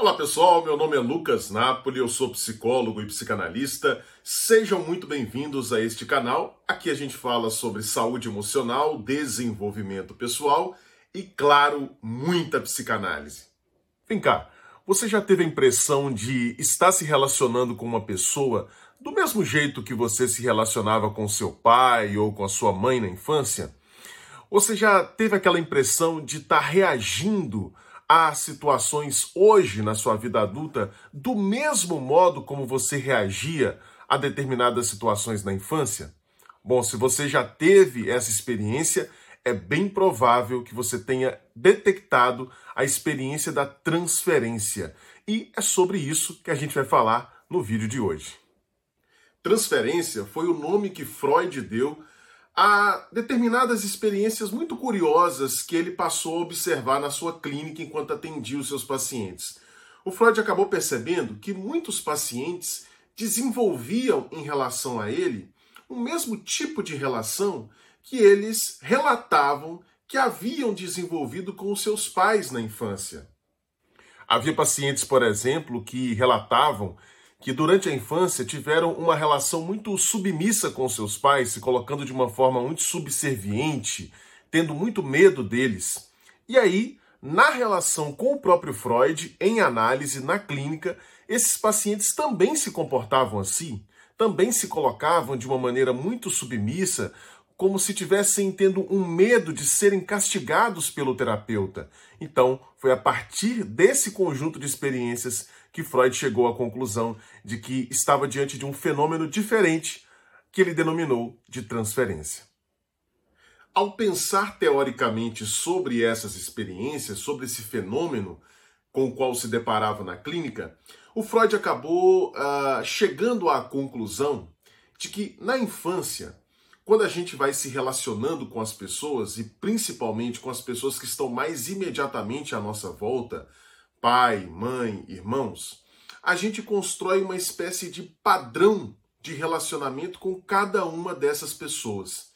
Olá pessoal, meu nome é Lucas Napoli, eu sou psicólogo e psicanalista. Sejam muito bem-vindos a este canal. Aqui a gente fala sobre saúde emocional, desenvolvimento pessoal e, claro, muita psicanálise. Vem cá, você já teve a impressão de estar se relacionando com uma pessoa do mesmo jeito que você se relacionava com seu pai ou com a sua mãe na infância? Você já teve aquela impressão de estar reagindo a situações hoje na sua vida adulta do mesmo modo como você reagia a determinadas situações na infância? Bom, se você já teve essa experiência, é bem provável que você tenha detectado a experiência da transferência. E é sobre isso que a gente vai falar no vídeo de hoje. Transferência foi o nome que Freud deu a determinadas experiências muito curiosas que ele passou a observar na sua clínica enquanto atendia os seus pacientes. O Freud acabou percebendo que muitos pacientes desenvolviam em relação a ele o mesmo tipo de relação que eles relatavam que haviam desenvolvido com os seus pais na infância. Havia pacientes, por exemplo, que relatavam que durante a infância tiveram uma relação muito submissa com seus pais, se colocando de uma forma muito subserviente, tendo muito medo deles. E aí, na relação com o próprio Freud, em análise, na clínica, esses pacientes também se comportavam assim, também se colocavam de uma maneira muito submissa, como se tivessem tendo um medo de serem castigados pelo terapeuta. Então, foi a partir desse conjunto de experiências que Freud chegou à conclusão de que estava diante de um fenômeno diferente que ele denominou de transferência. Ao pensar teoricamente sobre essas experiências, sobre esse fenômeno com o qual se deparava na clínica, o Freud acabou uh, chegando à conclusão de que na infância quando a gente vai se relacionando com as pessoas e principalmente com as pessoas que estão mais imediatamente à nossa volta, pai, mãe, irmãos, a gente constrói uma espécie de padrão de relacionamento com cada uma dessas pessoas.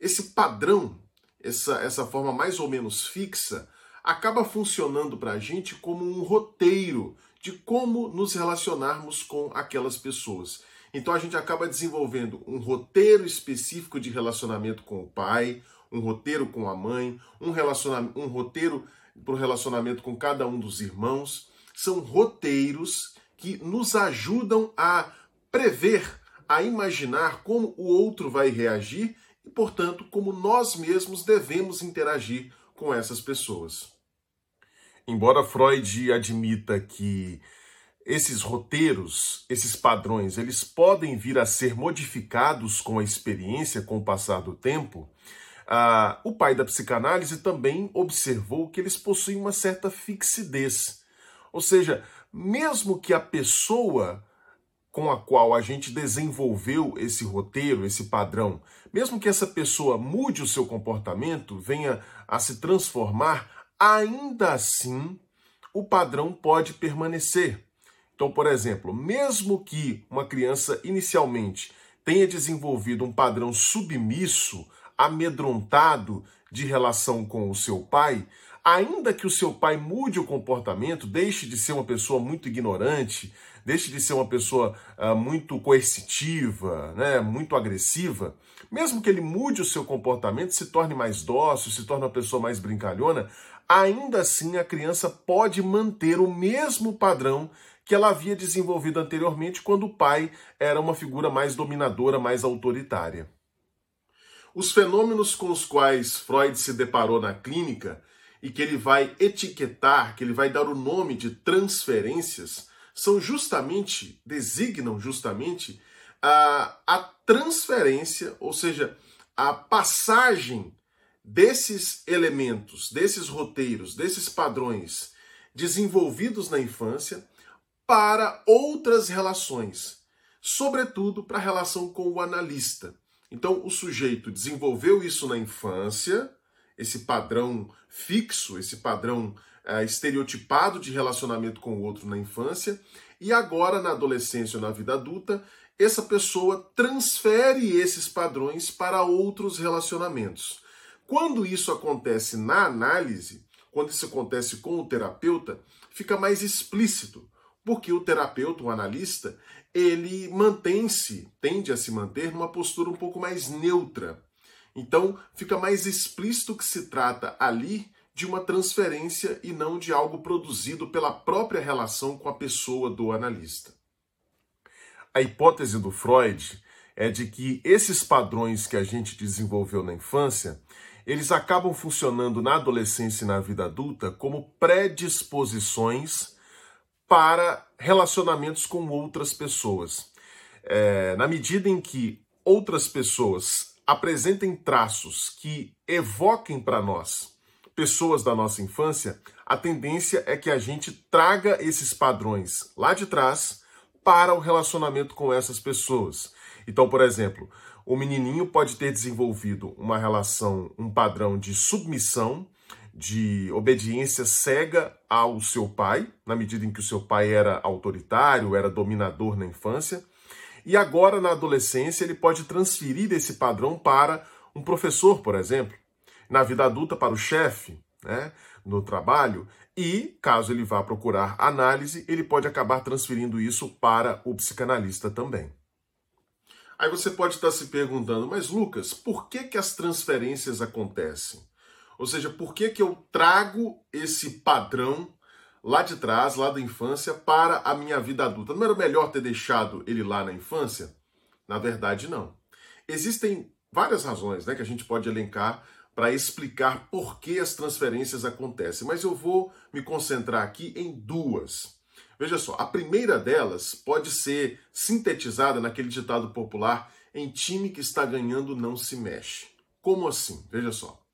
Esse padrão, essa, essa forma mais ou menos fixa, acaba funcionando para a gente como um roteiro de como nos relacionarmos com aquelas pessoas. Então a gente acaba desenvolvendo um roteiro específico de relacionamento com o pai, um roteiro com a mãe, um, relacionamento, um roteiro para o relacionamento com cada um dos irmãos. São roteiros que nos ajudam a prever, a imaginar como o outro vai reagir e, portanto, como nós mesmos devemos interagir com essas pessoas. Embora Freud admita que esses roteiros, esses padrões, eles podem vir a ser modificados com a experiência, com o passar do tempo. Ah, o pai da psicanálise também observou que eles possuem uma certa fixidez. Ou seja, mesmo que a pessoa com a qual a gente desenvolveu esse roteiro, esse padrão, mesmo que essa pessoa mude o seu comportamento, venha a se transformar, ainda assim o padrão pode permanecer. Então, por exemplo, mesmo que uma criança inicialmente tenha desenvolvido um padrão submisso, amedrontado de relação com o seu pai, ainda que o seu pai mude o comportamento, deixe de ser uma pessoa muito ignorante, deixe de ser uma pessoa uh, muito coercitiva, né, muito agressiva, mesmo que ele mude o seu comportamento, se torne mais dócil, se torne uma pessoa mais brincalhona, ainda assim a criança pode manter o mesmo padrão que ela havia desenvolvido anteriormente quando o pai era uma figura mais dominadora, mais autoritária. Os fenômenos com os quais Freud se deparou na clínica e que ele vai etiquetar, que ele vai dar o nome de transferências, são justamente, designam justamente a, a transferência, ou seja, a passagem desses elementos, desses roteiros, desses padrões desenvolvidos na infância para outras relações, sobretudo para a relação com o analista. Então, o sujeito desenvolveu isso na infância, esse padrão fixo, esse padrão é, estereotipado de relacionamento com o outro na infância, e agora, na adolescência ou na vida adulta, essa pessoa transfere esses padrões para outros relacionamentos. Quando isso acontece na análise, quando isso acontece com o terapeuta, fica mais explícito, porque o terapeuta, o analista, ele mantém-se, tende a se manter numa postura um pouco mais neutra. Então, fica mais explícito que se trata ali de uma transferência e não de algo produzido pela própria relação com a pessoa do analista. A hipótese do Freud é de que esses padrões que a gente desenvolveu na infância, eles acabam funcionando na adolescência e na vida adulta como predisposições para relacionamentos com outras pessoas. É, na medida em que outras pessoas apresentem traços que evoquem para nós pessoas da nossa infância, a tendência é que a gente traga esses padrões lá de trás para o relacionamento com essas pessoas. Então, por exemplo, o menininho pode ter desenvolvido uma relação, um padrão de submissão de obediência cega ao seu pai, na medida em que o seu pai era autoritário, era dominador na infância, e agora na adolescência ele pode transferir esse padrão para um professor, por exemplo, na vida adulta para o chefe, né, no trabalho, e caso ele vá procurar análise, ele pode acabar transferindo isso para o psicanalista também. Aí você pode estar se perguntando, mas Lucas, por que, que as transferências acontecem? Ou seja, por que, que eu trago esse padrão lá de trás, lá da infância, para a minha vida adulta? Não era melhor ter deixado ele lá na infância? Na verdade, não. Existem várias razões né, que a gente pode elencar para explicar por que as transferências acontecem, mas eu vou me concentrar aqui em duas. Veja só, a primeira delas pode ser sintetizada naquele ditado popular: em time que está ganhando não se mexe. Como assim? Veja só.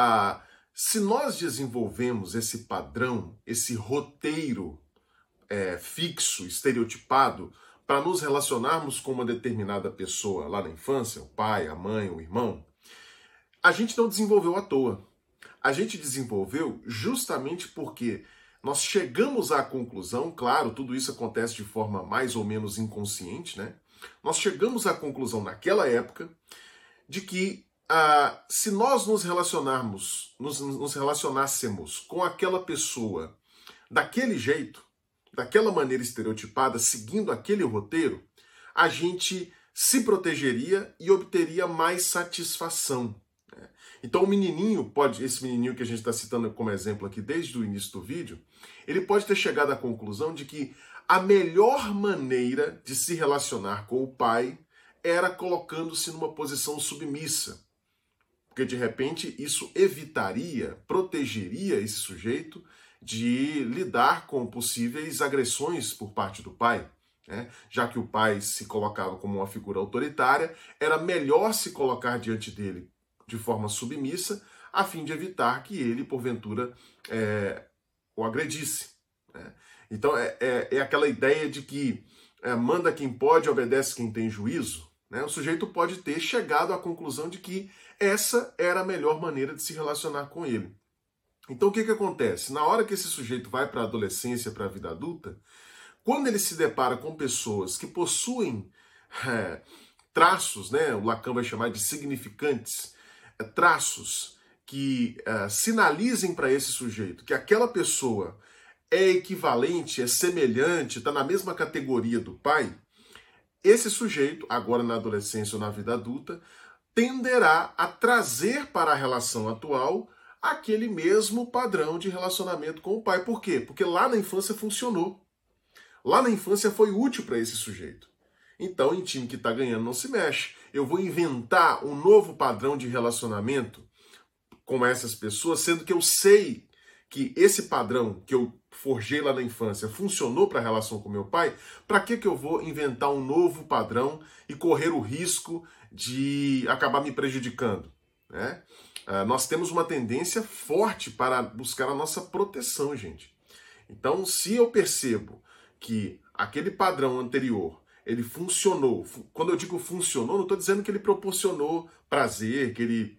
Ah, se nós desenvolvemos esse padrão, esse roteiro é, fixo, estereotipado, para nos relacionarmos com uma determinada pessoa lá na infância, o pai, a mãe, o irmão, a gente não desenvolveu à toa. A gente desenvolveu justamente porque nós chegamos à conclusão, claro, tudo isso acontece de forma mais ou menos inconsciente, né? Nós chegamos à conclusão naquela época de que ah, se nós nos relacionarmos, nos, nos relacionássemos com aquela pessoa daquele jeito, daquela maneira estereotipada, seguindo aquele roteiro, a gente se protegeria e obteria mais satisfação. Né? Então o menininho pode, esse menininho que a gente está citando como exemplo aqui desde o início do vídeo, ele pode ter chegado à conclusão de que a melhor maneira de se relacionar com o pai era colocando-se numa posição submissa porque de repente isso evitaria, protegeria esse sujeito de lidar com possíveis agressões por parte do pai. Né? Já que o pai se colocava como uma figura autoritária, era melhor se colocar diante dele de forma submissa, a fim de evitar que ele, porventura, é, o agredisse. Né? Então é, é, é, aquela ideia de que é, manda quem pode, obedece quem tem juízo. Né? O sujeito pode ter chegado à conclusão de que essa era a melhor maneira de se relacionar com ele. Então o que, que acontece? Na hora que esse sujeito vai para a adolescência, para a vida adulta, quando ele se depara com pessoas que possuem é, traços, né, o Lacan vai chamar de significantes, é, traços que é, sinalizem para esse sujeito que aquela pessoa é equivalente, é semelhante, está na mesma categoria do pai, esse sujeito, agora na adolescência ou na vida adulta, tenderá a trazer para a relação atual aquele mesmo padrão de relacionamento com o pai. Por quê? Porque lá na infância funcionou. Lá na infância foi útil para esse sujeito. Então, em time que está ganhando não se mexe. Eu vou inventar um novo padrão de relacionamento com essas pessoas, sendo que eu sei que esse padrão que eu forjei lá na infância funcionou para a relação com meu pai, para que, que eu vou inventar um novo padrão e correr o risco de acabar me prejudicando? Né? Uh, nós temos uma tendência forte para buscar a nossa proteção, gente. Então, se eu percebo que aquele padrão anterior ele funcionou, quando eu digo funcionou, não estou dizendo que ele proporcionou prazer, que ele,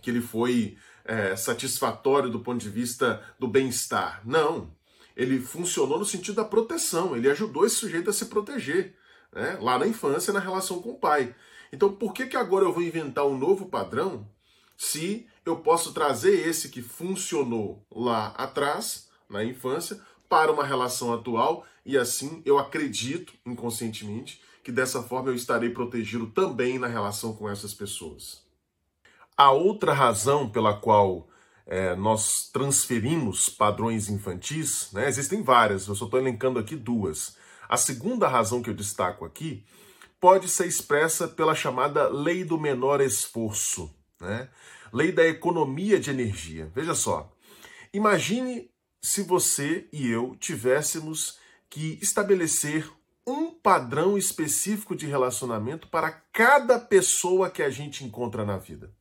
que ele foi é, satisfatório do ponto de vista do bem-estar. Não. Ele funcionou no sentido da proteção. Ele ajudou esse sujeito a se proteger, né? lá na infância, na relação com o pai. Então, por que, que agora eu vou inventar um novo padrão se eu posso trazer esse que funcionou lá atrás, na infância, para uma relação atual e assim eu acredito inconscientemente que dessa forma eu estarei protegido também na relação com essas pessoas. A outra razão pela qual é, nós transferimos padrões infantis, né, existem várias, eu só estou elencando aqui duas. A segunda razão que eu destaco aqui pode ser expressa pela chamada lei do menor esforço, né? lei da economia de energia. Veja só, imagine se você e eu tivéssemos que estabelecer um padrão específico de relacionamento para cada pessoa que a gente encontra na vida.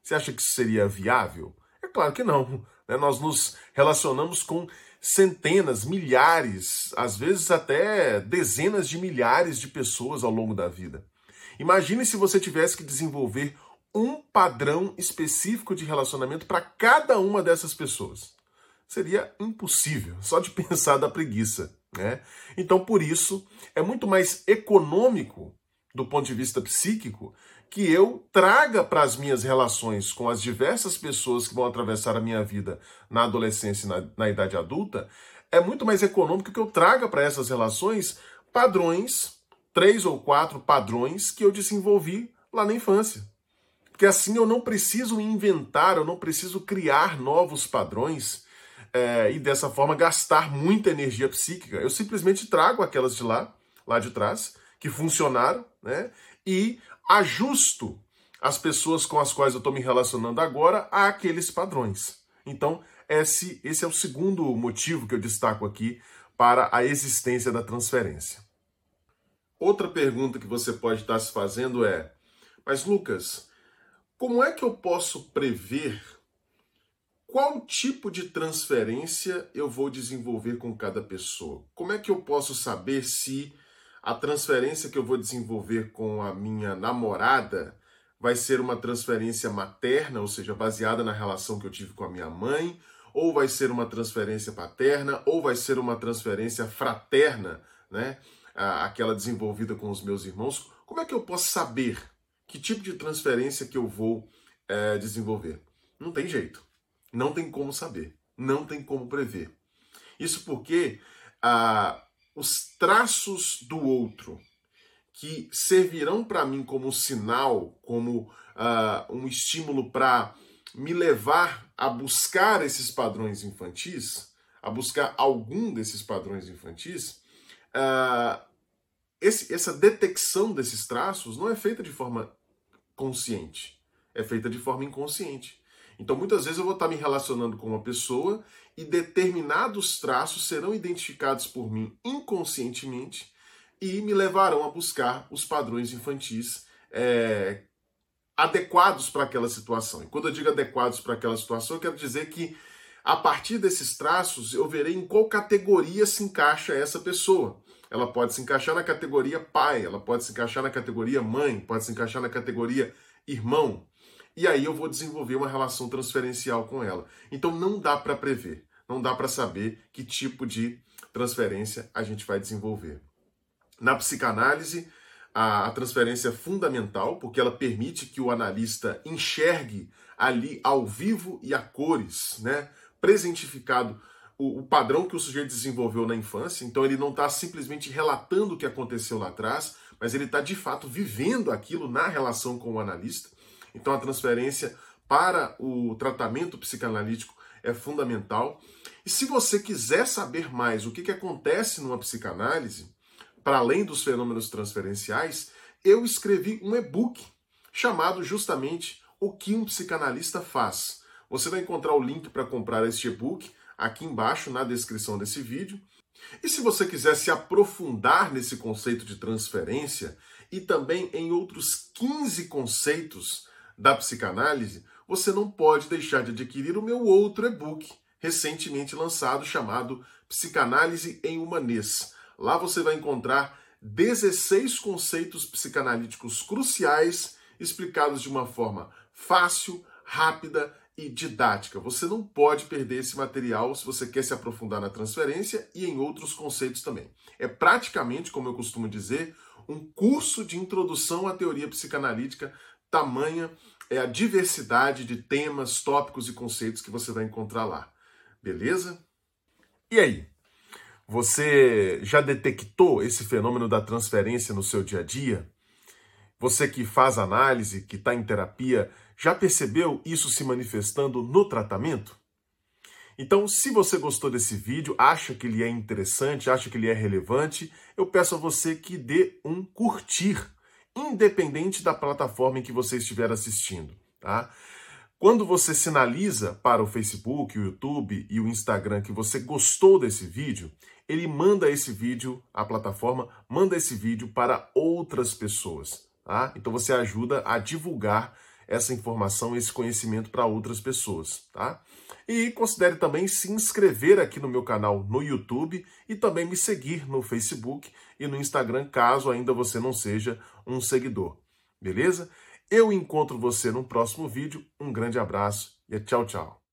Você acha que isso seria viável? É claro que não. Né? Nós nos relacionamos com centenas, milhares, às vezes até dezenas de milhares de pessoas ao longo da vida. Imagine se você tivesse que desenvolver um padrão específico de relacionamento para cada uma dessas pessoas. Seria impossível, só de pensar da preguiça. Né? Então, por isso, é muito mais econômico, do ponto de vista psíquico, que eu traga para as minhas relações com as diversas pessoas que vão atravessar a minha vida na adolescência e na, na idade adulta, é muito mais econômico que eu traga para essas relações padrões, três ou quatro padrões que eu desenvolvi lá na infância. Porque assim eu não preciso inventar, eu não preciso criar novos padrões é, e dessa forma gastar muita energia psíquica. Eu simplesmente trago aquelas de lá, lá de trás, que funcionaram, né? E ajusto as pessoas com as quais eu estou me relacionando agora àqueles padrões. Então, esse, esse é o segundo motivo que eu destaco aqui para a existência da transferência. Outra pergunta que você pode estar se fazendo é: Mas Lucas, como é que eu posso prever qual tipo de transferência eu vou desenvolver com cada pessoa? Como é que eu posso saber se a transferência que eu vou desenvolver com a minha namorada vai ser uma transferência materna, ou seja, baseada na relação que eu tive com a minha mãe, ou vai ser uma transferência paterna, ou vai ser uma transferência fraterna, né? Aquela desenvolvida com os meus irmãos. Como é que eu posso saber que tipo de transferência que eu vou é, desenvolver? Não tem jeito. Não tem como saber. Não tem como prever. Isso porque ah, os traços do outro que servirão para mim como sinal, como ah, um estímulo para me levar a buscar esses padrões infantis, a buscar algum desses padrões infantis, ah, esse, essa detecção desses traços não é feita de forma consciente, é feita de forma inconsciente. Então, muitas vezes eu vou estar me relacionando com uma pessoa e determinados traços serão identificados por mim inconscientemente e me levarão a buscar os padrões infantis é, adequados para aquela situação. E quando eu digo adequados para aquela situação, eu quero dizer que a partir desses traços eu verei em qual categoria se encaixa essa pessoa. Ela pode se encaixar na categoria pai, ela pode se encaixar na categoria mãe, pode se encaixar na categoria irmão. E aí eu vou desenvolver uma relação transferencial com ela. Então não dá para prever, não dá para saber que tipo de transferência a gente vai desenvolver. Na psicanálise, a, transferência é fundamental porque ela permite que o analista enxergue ali ao vivo e a cores, né, presentificado o, o, padrão que o sujeito desenvolveu na infância, então ele não está simplesmente relatando o que aconteceu lá atrás, mas ele está de fato vivendo aquilo na relação com o analista. Então a transferência para o tratamento psicanalítico é fundamental. E se você quiser saber mais o que, que acontece numa psicanálise, para além dos fenômenos transferenciais, eu escrevi um e-book chamado justamente O que um psicanalista faz. Você vai encontrar o link para comprar este e-book aqui embaixo na descrição desse vídeo. E se você quiser se aprofundar nesse conceito de transferência e também em outros 15 conceitos da psicanálise, você não pode deixar de adquirir o meu outro e-book recentemente lançado chamado Psicanálise em Humanês. Lá você vai encontrar 16 conceitos psicanalíticos cruciais explicados de uma forma fácil, rápida e didática. Você não pode perder esse material se você quer se aprofundar na transferência e em outros conceitos também. É praticamente, como eu costumo dizer, um curso de introdução à teoria psicanalítica, tamanha é a diversidade de temas, tópicos e conceitos que você vai encontrar lá. Beleza? E aí? Você já detectou esse fenômeno da transferência no seu dia a dia? Você que faz análise, que está em terapia, já percebeu isso se manifestando no tratamento? Então, se você gostou desse vídeo, acha que ele é interessante, acha que ele é relevante, eu peço a você que dê um curtir, independente da plataforma em que você estiver assistindo, tá? Quando você sinaliza para o Facebook, o YouTube e o Instagram que você gostou desse vídeo, ele manda esse vídeo, a plataforma manda esse vídeo para outras pessoas. Tá? Então você ajuda a divulgar essa informação, esse conhecimento para outras pessoas, tá? E considere também se inscrever aqui no meu canal no YouTube e também me seguir no Facebook e no Instagram, caso ainda você não seja um seguidor. Beleza? Eu encontro você no próximo vídeo. Um grande abraço e tchau, tchau.